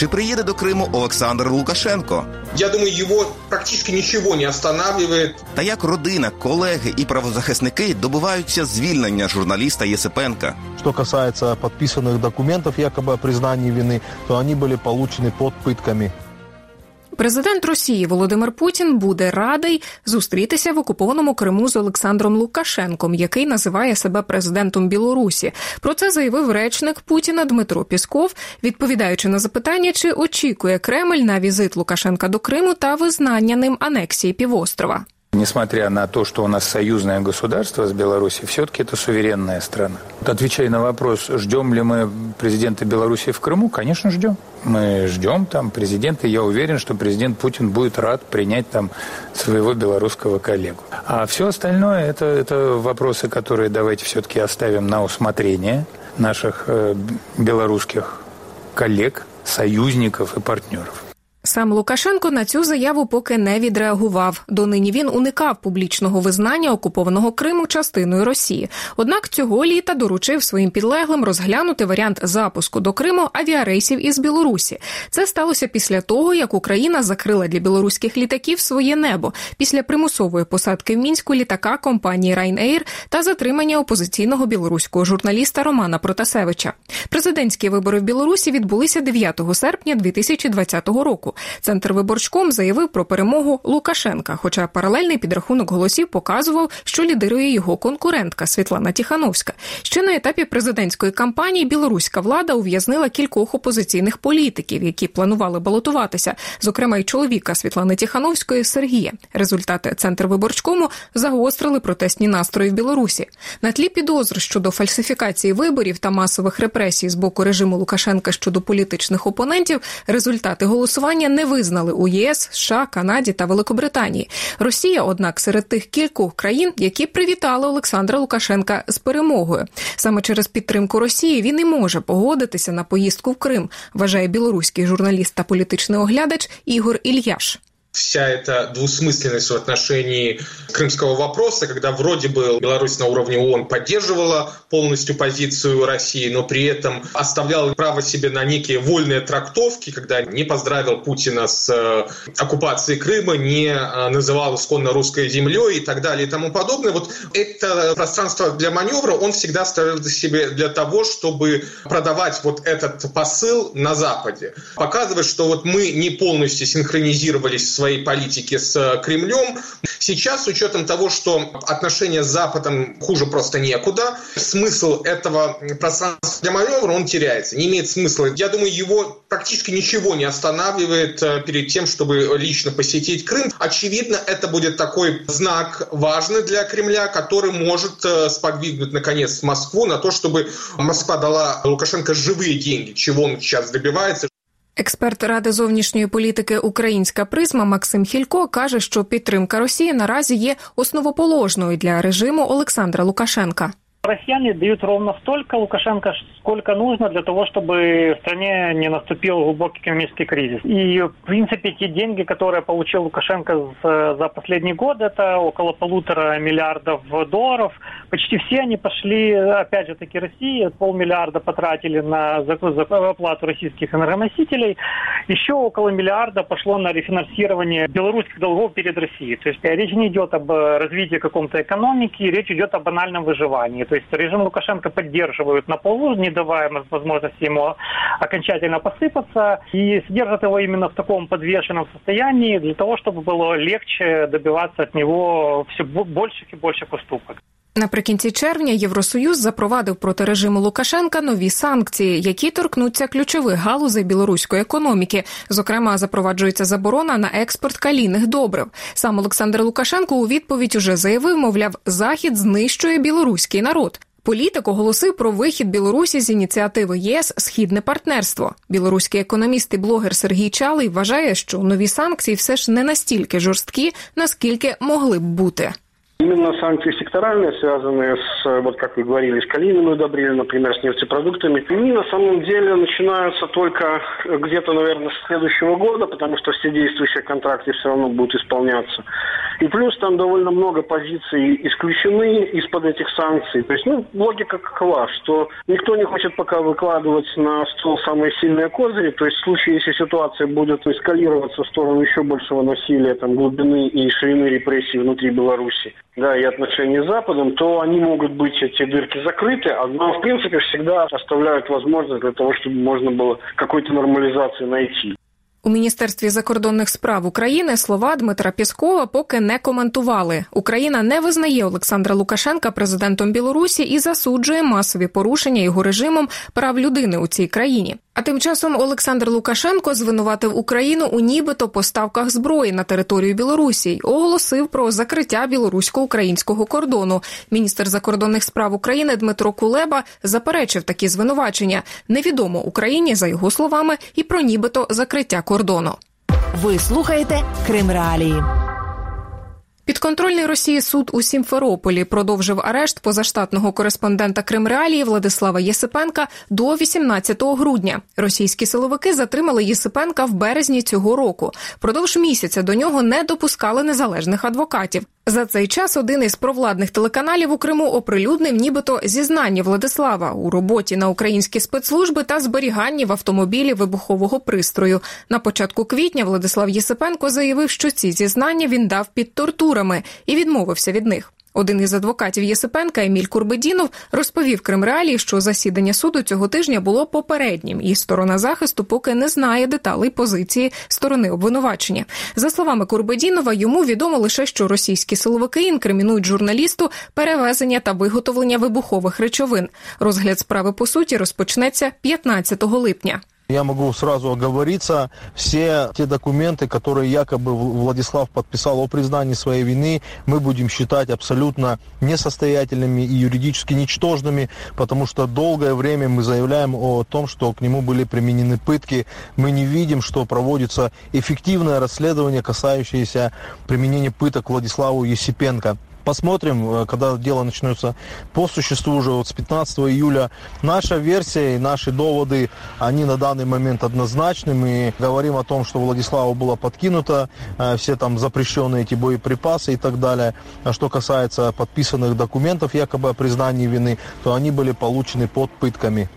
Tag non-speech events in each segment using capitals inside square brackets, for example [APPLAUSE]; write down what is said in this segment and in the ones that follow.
Чи приїде до Криму Олександр Лукашенко? Я думаю, його практично нічого не останавливает. Та як родина, колеги і правозахисники добиваються звільнення журналіста Єсипенка? Что касается подписанных документов якобы о признании вины, то они были получены под пытками. Президент Росії Володимир Путін буде радий зустрітися в окупованому Криму з Олександром Лукашенком, який називає себе президентом Білорусі. Про це заявив речник Путіна Дмитро Пісков, відповідаючи на запитання, чи очікує Кремль на візит Лукашенка до Криму та визнання ним анексії півострова. Несмотря на то, что у нас союзное государство с Беларусью, все-таки это суверенная страна. Отвечая на вопрос, ждем ли мы президента Беларуси в Крыму, конечно, ждем. Мы ждем там президента, и я уверен, что президент Путин будет рад принять там своего белорусского коллегу. А все остальное это, это вопросы, которые давайте все-таки оставим на усмотрение наших э, белорусских коллег, союзников и партнеров. Сам Лукашенко на цю заяву поки не відреагував. Донині він уникав публічного визнання окупованого Криму частиною Росії. Однак цього літа доручив своїм підлеглим розглянути варіант запуску до Криму авіарейсів із Білорусі. Це сталося після того, як Україна закрила для білоруських літаків своє небо після примусової посадки в мінську літака компанії Ryanair та затримання опозиційного білоруського журналіста Романа Протасевича. Президентські вибори в Білорусі відбулися 9 серпня 2020 року. Центр виборчком заявив про перемогу Лукашенка, хоча паралельний підрахунок голосів показував, що лідирує його конкурентка Світлана Тіхановська. Ще на етапі президентської кампанії білоруська влада ув'язнила кількох опозиційних політиків, які планували балотуватися, зокрема й чоловіка Світлани Тіхановської Сергія. Результати центр виборчкому загострили протестні настрої в Білорусі. На тлі підозр щодо фальсифікації виборів та масових репресій з боку режиму Лукашенка щодо політичних опонентів. Результати голосування не визнали у ЄС, США, Канаді та Великобританії. Росія, однак, серед тих кількох країн, які привітали Олександра Лукашенка з перемогою. Саме через підтримку Росії він і може погодитися на поїздку в Крим, вважає білоруський журналіст та політичний оглядач Ігор Ільяш. Вся эта двусмысленность в отношении крымского вопроса, когда вроде бы Беларусь на уровне ООН поддерживала полностью позицию России, но при этом оставляла право себе на некие вольные трактовки, когда не поздравил Путина с э, оккупацией Крыма, не э, называл исконно русской землей и так далее и тому подобное. Вот это пространство для маневра он всегда ставил себе для того, чтобы продавать вот этот посыл на Западе. Показывать, что вот мы не полностью синхронизировались в своей политике с Кремлем. Сейчас, с учетом того, что отношения с Западом хуже просто некуда, смысл этого пространства для маневра, он теряется, не имеет смысла. Я думаю, его практически ничего не останавливает э, перед тем, чтобы лично посетить Крым. Очевидно, это будет такой знак важный для Кремля, который может э, сподвигнуть, наконец, Москву на то, чтобы Москва дала Лукашенко живые деньги, чего он сейчас добивается. Експерт ради зовнішньої політики Українська призма Максим Хілько каже, що підтримка Росії наразі є основоположною для режиму Олександра Лукашенка. Россияне дают ровно столько Лукашенко, сколько нужно для того, чтобы в стране не наступил глубокий экономический кризис. И, в принципе, те деньги, которые получил Лукашенко за последний год, это около полутора миллиардов долларов. Почти все они пошли, опять же таки, России. Полмиллиарда потратили на оплату российских энергоносителей. Еще около миллиарда пошло на рефинансирование белорусских долгов перед Россией. То есть речь не идет об развитии каком-то экономики, речь идет о банальном выживании. То есть режим Лукашенко поддерживают на полу, не давая возможности ему окончательно посыпаться, и содержат его именно в таком подвешенном состоянии для того, чтобы было легче добиваться от него все больших и больших уступок. Наприкінці червня Євросоюз запровадив проти режиму Лукашенка нові санкції, які торкнуться ключових галузей білоруської економіки. Зокрема, запроваджується заборона на експорт калійних добрив. Сам Олександр Лукашенко у відповідь уже заявив, мовляв, захід знищує білоруський народ. Політик оголосив про вихід Білорусі з ініціативи ЄС Східне партнерство. Білоруський економіст і блогер Сергій Чалий вважає, що нові санкції все ж не настільки жорсткі, наскільки могли б бути. Именно санкции секторальные, связанные с, вот как вы говорили, с калийными удобрениями, например, с нефтепродуктами, они на самом деле начинаются только где-то, наверное, с следующего года, потому что все действующие контракты все равно будут исполняться. И плюс там довольно много позиций исключены из-под этих санкций. То есть, ну, логика какова, что никто не хочет пока выкладывать на стол самые сильные козыри. То есть, в случае, если ситуация будет эскалироваться в сторону еще большего насилия, там, глубины и ширины репрессий внутри Беларуси, да, и отношений с Западом, то они могут быть, эти дырки закрыты, но, в принципе, всегда оставляют возможность для того, чтобы можно было какой-то нормализации найти. У міністерстві закордонних справ України слова Дмитра Піскова поки не коментували. Україна не визнає Олександра Лукашенка президентом Білорусі і засуджує масові порушення його режимом прав людини у цій країні. А тим часом Олександр Лукашенко звинуватив Україну у нібито поставках зброї на територію Білорусі й оголосив про закриття білорусько-українського кордону. Міністр закордонних справ України Дмитро Кулеба заперечив такі звинувачення. Невідомо Україні за його словами і про нібито закриття кордону. Ви слухаєте Крим Реалії. Підконтрольний Росії суд у Сімферополі продовжив арешт позаштатного кореспондента Кримреалії Владислава Єсипенка до 18 грудня. Російські силовики затримали Єсипенка в березні цього року. Продовж місяця до нього не допускали незалежних адвокатів. За цей час один із провладних телеканалів у Криму оприлюднив нібито зізнання Владислава у роботі на українські спецслужби та зберіганні в автомобілі вибухового пристрою. На початку квітня Владислав Єсипенко заявив, що ці зізнання він дав під тортурами і відмовився від них. Один із адвокатів Єсипенка Еміль Курбедінов розповів Кримреалії, що засідання суду цього тижня було попереднім, і сторона захисту поки не знає деталей позиції сторони обвинувачення. За словами Курбедінова, йому відомо лише, що російські силовики інкримінують журналісту перевезення та виготовлення вибухових речовин. Розгляд справи по суті розпочнеться 15 липня. Я могу сразу оговориться, все те документы, которые якобы Владислав подписал о признании своей вины, мы будем считать абсолютно несостоятельными и юридически ничтожными, потому что долгое время мы заявляем о том, что к нему были применены пытки. Мы не видим, что проводится эффективное расследование, касающееся применения пыток Владиславу Есипенко. Посмотрим, э, когда дело начнется по существу уже вот с 15 июля. Наша версия и наши доводы, они на данный момент однозначны. Мы говорим о том, что Владиславу было подкинуто э, все там запрещенные эти боеприпасы и так далее. А что касается подписанных документов якобы о признании вины, то они были получены под пытками.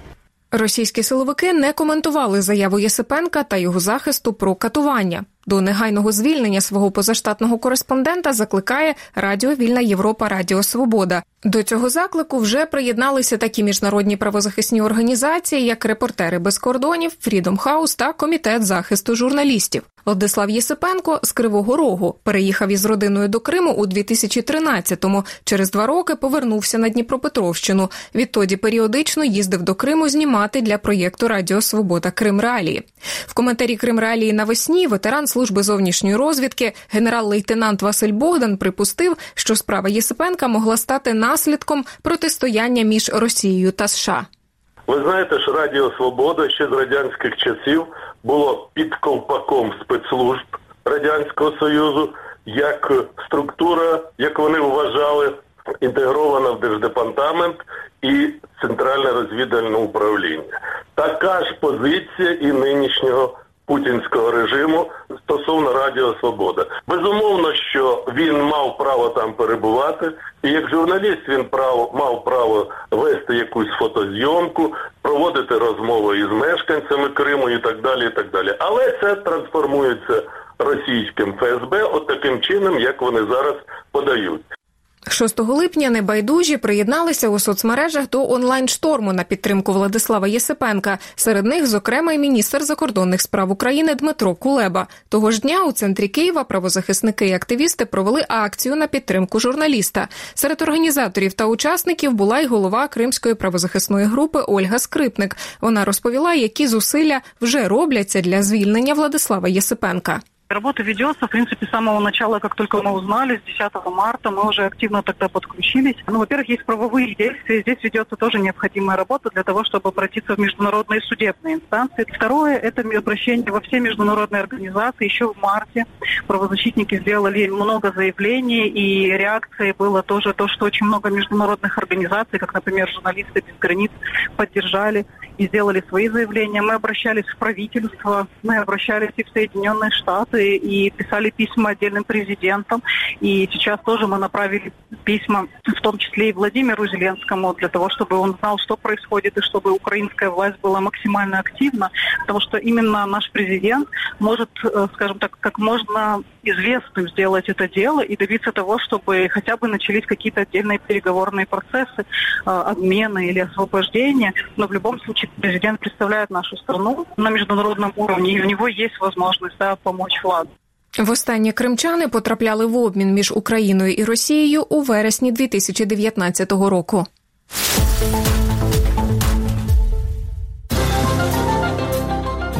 Російські силовики не коментували заяву Єсипенка та його захисту про катування. До негайного звільнення свого позаштатного кореспондента закликає Радіо Вільна Європа Радіо Свобода. До цього заклику вже приєдналися такі міжнародні правозахисні організації, як Репортери без кордонів, Фрідом Хаус та Комітет захисту журналістів. Владислав Єсипенко з Кривого Рогу переїхав із родиною до Криму у 2013-му. Через два роки повернувся на Дніпропетровщину. Відтоді періодично їздив до Криму знімати для проєкту Радіо Свобода Крим Реалії. В коментарі Крим Реалії навесні ветеран служби зовнішньої розвідки генерал-лейтенант Василь Богдан припустив, що справа Єсипенка могла стати наслідком протистояння між Росією та США. Ви знаєте, що Радіо Свобода ще з радянських часів було під ковпаком спецслужб Радянського Союзу як структура, як вони вважали, інтегрована в держдепартамент і центральне розвідувальне управління. Така ж позиція і нинішнього путінського режиму стосовно Радіо Свобода. Безумовно, що він мав право там перебувати, і як журналіст він право мав право вести якусь фотозйомку, проводити розмови із мешканцями Криму і так далі. і так далі. Але це трансформується російським ФСБ от таким чином, як вони зараз подають. 6 липня небайдужі приєдналися у соцмережах до онлайн-шторму на підтримку Владислава Єсипенка. Серед них, зокрема, і міністр закордонних справ України Дмитро Кулеба. Того ж дня у центрі Києва правозахисники і активісти провели акцію на підтримку журналіста. Серед організаторів та учасників була й голова Кримської правозахисної групи Ольга Скрипник. Вона розповіла, які зусилля вже робляться для звільнення Владислава Єсипенка. Работа ведется, в принципе, с самого начала, как только мы узнали, с 10 марта, мы уже активно тогда подключились. Ну, во-первых, есть правовые действия, здесь ведется тоже необходимая работа для того, чтобы обратиться в международные судебные инстанции. Второе – это обращение во все международные организации. Еще в марте правозащитники сделали много заявлений, и реакцией было тоже то, что очень много международных организаций, как, например, журналисты без границ, поддержали и сделали свои заявления. Мы обращались в правительство, мы обращались и в Соединенные Штаты, и писали письма отдельным президентам. И сейчас тоже мы направили письма, в том числе и Владимиру Зеленскому, для того, чтобы он знал, что происходит, и чтобы украинская власть была максимально активна, потому что именно наш президент может, э, скажем так, как можно известным сделать это дело и добиться того, чтобы хотя бы начались какие-то отдельные переговорные процессы, э, обмены или освобождения. Но в любом случае президент представляет нашу страну на международном уровне, и у него есть возможность да, помочь владу. Востаннє кримчани потрапляли в обмін між Україною і Росією у вересні 2019 року.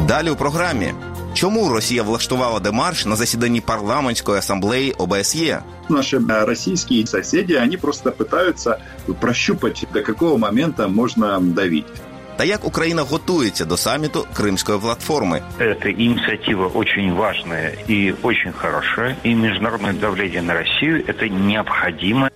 Далі у програмі. Чому Росія влаштувала демарш на засіданні парламентської асамблеї ОБСЄ? Наши российские соседи, они просто пытаются прощупать, до какого момента можно давить. Та як Україна готується до саміту Кримської платформи? Эта инициатива очень важная и очень хорошая, и международное давление на Россию – это необходимо.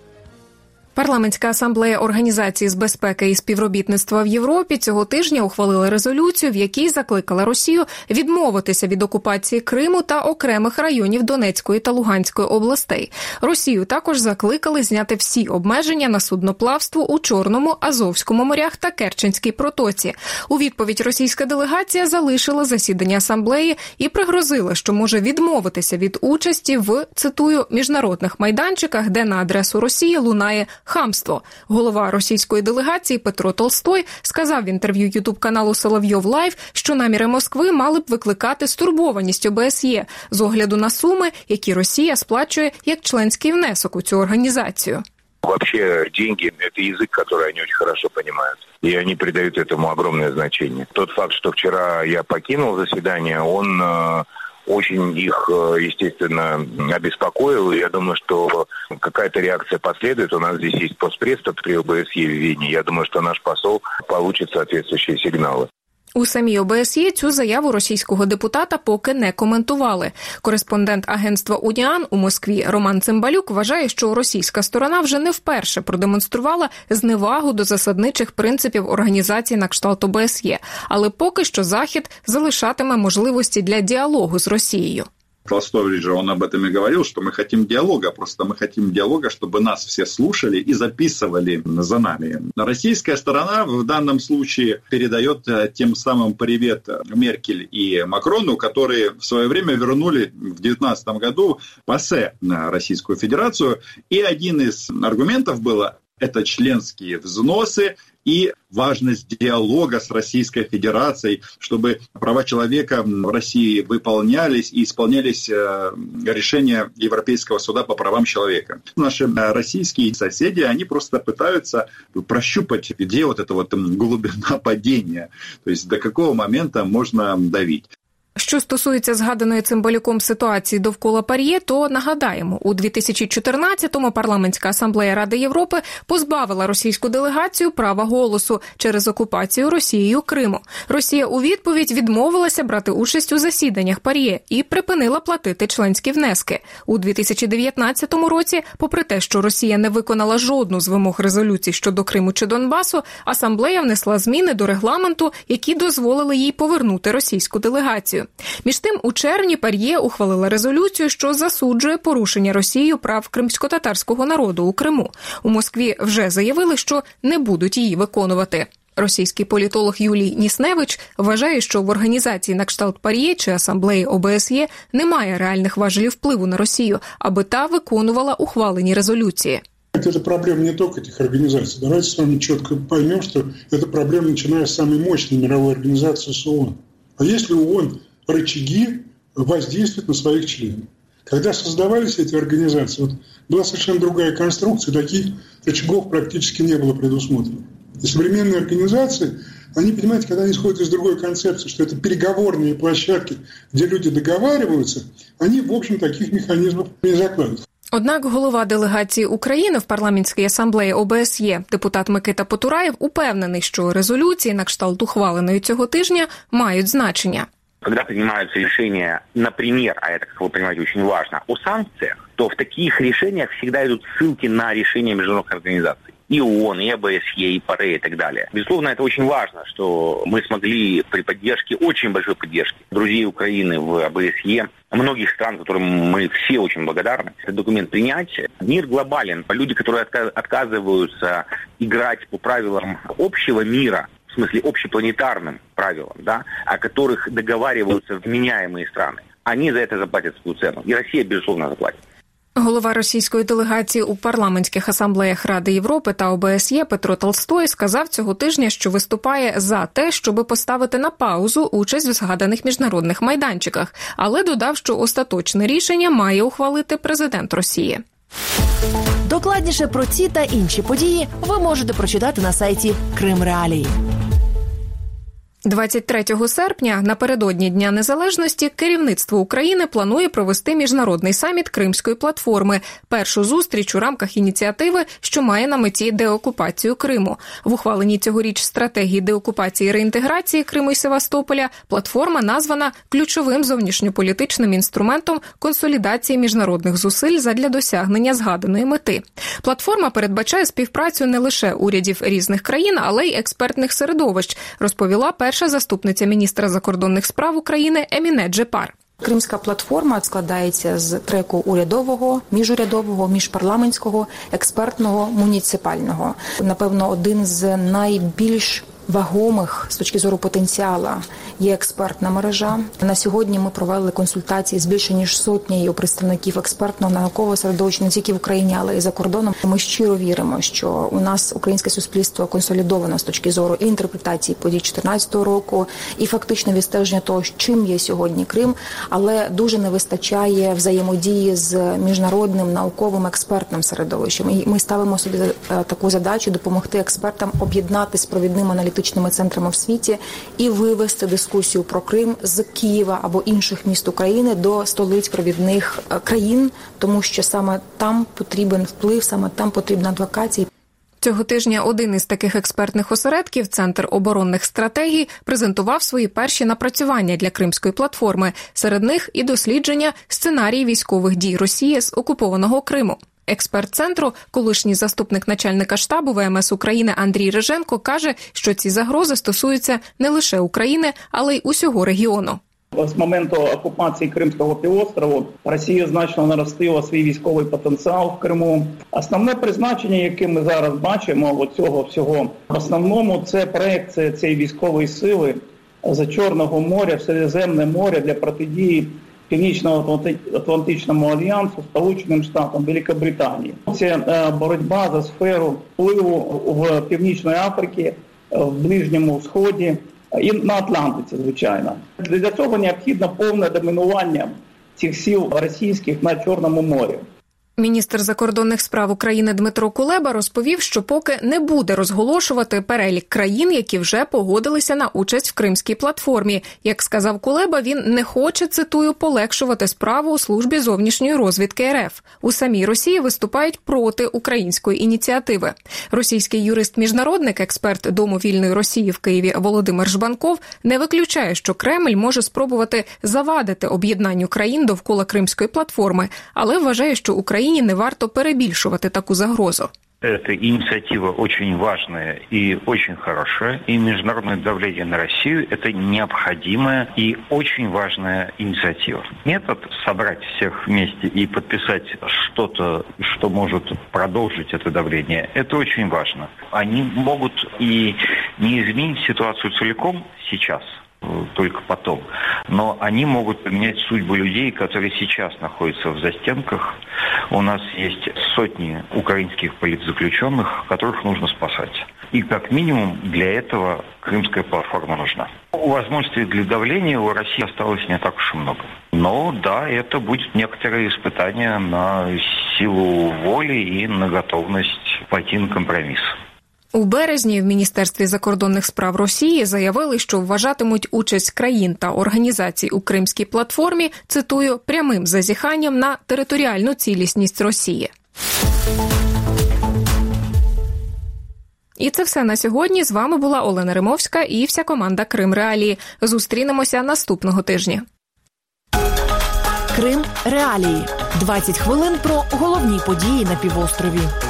Парламентська асамблея організації з безпеки і співробітництва в Європі цього тижня ухвалила резолюцію, в якій закликала Росію відмовитися від окупації Криму та окремих районів Донецької та Луганської областей. Росію також закликали зняти всі обмеження на судноплавство у Чорному, Азовському морях та Керченській протоці. У відповідь російська делегація залишила засідання асамблеї і пригрозила, що може відмовитися від участі в цитую міжнародних майданчиках, де на адресу Росії лунає хамство. Голова російської делегації Петро Толстой сказав в інтерв'ю Ютуб каналу Соловйов Лайв, що наміри Москви мали б викликати стурбованість ОБСЄ з огляду на суми, які Росія сплачує як членський внесок у цю організацію. Вообще деньги – это язык, который они очень хорошо понимают. И они придают этому огромное значение. Тот факт, что вчера я покинул заседание, он э, очень их, э, естественно, обеспокоил. Я думаю, что какая-то реакция последует. У нас здесь есть постпресс при ОБСЕ в Вене. Я думаю, что наш посол получит соответствующие сигналы. У самій ОБСЄ цю заяву російського депутата поки не коментували. Кореспондент агентства Уніан у Москві Роман Цимбалюк вважає, що російська сторона вже не вперше продемонструвала зневагу до засадничих принципів організації на кшталт ОБСЄ, але поки що захід залишатиме можливості для діалогу з Росією. Толстой же, он об этом и говорил, что мы хотим диалога, просто мы хотим диалога, чтобы нас все слушали и записывали за нами. Российская сторона в данном случае передает тем самым привет Меркель и Макрону, которые в свое время вернули в 2019 году ПАСЕ на Российскую Федерацию. И один из аргументов было это членские взносы и важность диалога с Российской Федерацией, чтобы права человека в России выполнялись и исполнялись решения Европейского суда по правам человека. Наши российские соседи, они просто пытаются прощупать, где вот эта вот глубина [LAUGHS] падения, то есть до какого момента можно давить. Що стосується згаданої цимбалюком ситуації довкола Пар'є, то нагадаємо, у 2014-му парламентська асамблея Ради Європи позбавила російську делегацію права голосу через окупацію Росією Криму. Росія у відповідь відмовилася брати участь у засіданнях Пар'є і припинила платити членські внески у 2019 році. Попри те, що Росія не виконала жодну з вимог резолюцій щодо Криму чи Донбасу, асамблея внесла зміни до регламенту, які дозволили їй повернути російську делегацію. Між тим, у червні Пар'є ухвалила резолюцію, що засуджує порушення Росією прав кримсько-татарського народу у Криму. У Москві вже заявили, що не будуть її виконувати. Російський політолог Юлій Нісневич вважає, що в організації на кшталт Пар'є чи асамблеї ОБСЄ немає реальних важелів впливу на Росію, аби та виконувала ухвалені резолюції. Это проблема не только этих организаций. Давайте с вами четко поймем, что эта проблема начиная с самой мощной мировой организации с ООН. А если ООН рычаги воздействуют на своих членов? Когда создавались эти организации, вот была совершенно другая конструкция, таких рычагов практически не было предусмотрено. И современные организации Они, понимаете, когда они исходят из другой концепции, что это переговорные площадки, где люди договариваются, они, в общем, таких механизмов не закладывают. Однак голова делегації України в парламентській асамблеї ОБСЄ, депутат Микита Потураєв, упевнений, що резолюції на кшталт ухваленої цього тижня мають значення. Когда принимаются решения, например, а это, как вы понимаете, очень важно, о санкциях, то в таких решениях всегда идут ссылки на решения международных организаций. И ООН, и ОБСЕ, и ПАРЕ и так далее. Безусловно, это очень важно, что мы смогли при поддержке, очень большой поддержке друзей Украины в ОБСЕ, многих стран, которым мы все очень благодарны, этот документ принять. Мир глобален. Люди, которые отказываются играть по правилам общего мира, смысле общепланетарным правилам, да, о которых договариваются вменяемые страны, они за это заплатят свою цену. И Россия, безусловно, заплатит. Голова російської делегації у парламентських асамблеях Ради Європи та ОБСЄ Петро Толстой сказав цього тижня, що виступає за те, щоб поставити на паузу участь в згаданих міжнародних майданчиках, але додав, що остаточне рішення має ухвалити президент Росії. Докладніше про ці та інші події ви можете прочитати на сайті Крим Реалії. 23 серпня напередодні Дня Незалежності керівництво України планує провести міжнародний саміт Кримської платформи, першу зустріч у рамках ініціативи, що має на меті деокупацію Криму. В ухваленні цьогоріч стратегії деокупації і реінтеграції Криму і Севастополя платформа названа ключовим зовнішньополітичним інструментом консолідації міжнародних зусиль задля досягнення згаданої мети. Платформа передбачає співпрацю не лише урядів різних країн, але й експертних середовищ. Розповіла перша заступниця міністра закордонних справ України Еміне Джепар. Кримська платформа складається з треку урядового, міжурядового, міжпарламентського, експертного, муніципального. Напевно, один з найбільш вагомих з точки зору потенціала є експертна мережа. На сьогодні ми провели консультації з більше ніж сотнею представників експертного наукового середовища не тільки в Україні, але й за кордоном. Ми щиро віримо, що у нас українське суспільство консолідовано з точки зору і інтерпретації подій 2014 року, і фактично відстеження того, чим є сьогодні Крим, але дуже не вистачає взаємодії з міжнародним науковим експертним середовищем. І ми ставимо собі е, таку задачу допомогти експертам об'єднати з провідним аналітичним аналітичними центрами в світі і вивести дискусію про Крим з Києва або інших міст України до столиць провідних е, країн, тому що саме там потрібен вплив, саме там потрібна адвокація. Цього тижня один із таких експертних осередків, центр оборонних стратегій, презентував свої перші напрацювання для кримської платформи. Серед них і дослідження сценарій військових дій Росії з окупованого Криму. Експерт центру, колишній заступник начальника штабу ВМС України Андрій Реженко, каже, що ці загрози стосуються не лише України, але й усього регіону. З моменту окупації Кримського півострову Росія значно наростила свій військовий потенціал в Криму. Основне призначення, яке ми зараз бачимо, цього всього в основному це проекція цієї військової сили за Чорного моря Середземне море для протидії Північно-Атлантичному альянсу, Сполученим Штатам, Великобританії. Це е, боротьба за сферу впливу в Північної Африці, в Ближньому Сході і на Атлантиці, звичайно. Для цього необхідно повне домінування цих сил російських на Чорному морі. Міністр закордонних справ України Дмитро Кулеба розповів, що поки не буде розголошувати перелік країн, які вже погодилися на участь в кримській платформі. Як сказав Кулеба, він не хоче цитую полегшувати справу у службі зовнішньої розвідки РФ. У самій Росії виступають проти української ініціативи. Російський юрист-міжнародник, експерт Дому вільної Росії в Києві Володимир Жбанков, не виключає, що Кремль може спробувати завадити об'єднанню країн довкола кримської платформи, але вважає, що Україна Україні не варто перебільшувати таку загрозу. Эта инициатива очень важная и очень хорошая. И международное давление на Россию – это необходимая и очень важная инициатива. Метод собрать всех вместе и подписать что-то, что может продолжить это давление, это очень важно. Они могут и не изменить ситуацию целиком сейчас – только потом. Но они могут поменять судьбу людей, которые сейчас находятся в застенках. У нас есть сотни украинских политзаключенных, которых нужно спасать. И как минимум для этого крымская платформа нужна. Возможностей для давления у России осталось не так уж и много. Но да, это будет некоторое испытание на силу воли и на готовность пойти на компромисс. У березні в міністерстві закордонних справ Росії заявили, що вважатимуть участь країн та організацій у Кримській платформі цитую прямим зазіханням на територіальну цілісність Росії. І це все на сьогодні. З вами була Олена Римовська і вся команда Крим Реалії. Зустрінемося наступного тижня. Крим Реалії 20 хвилин про головні події на півострові.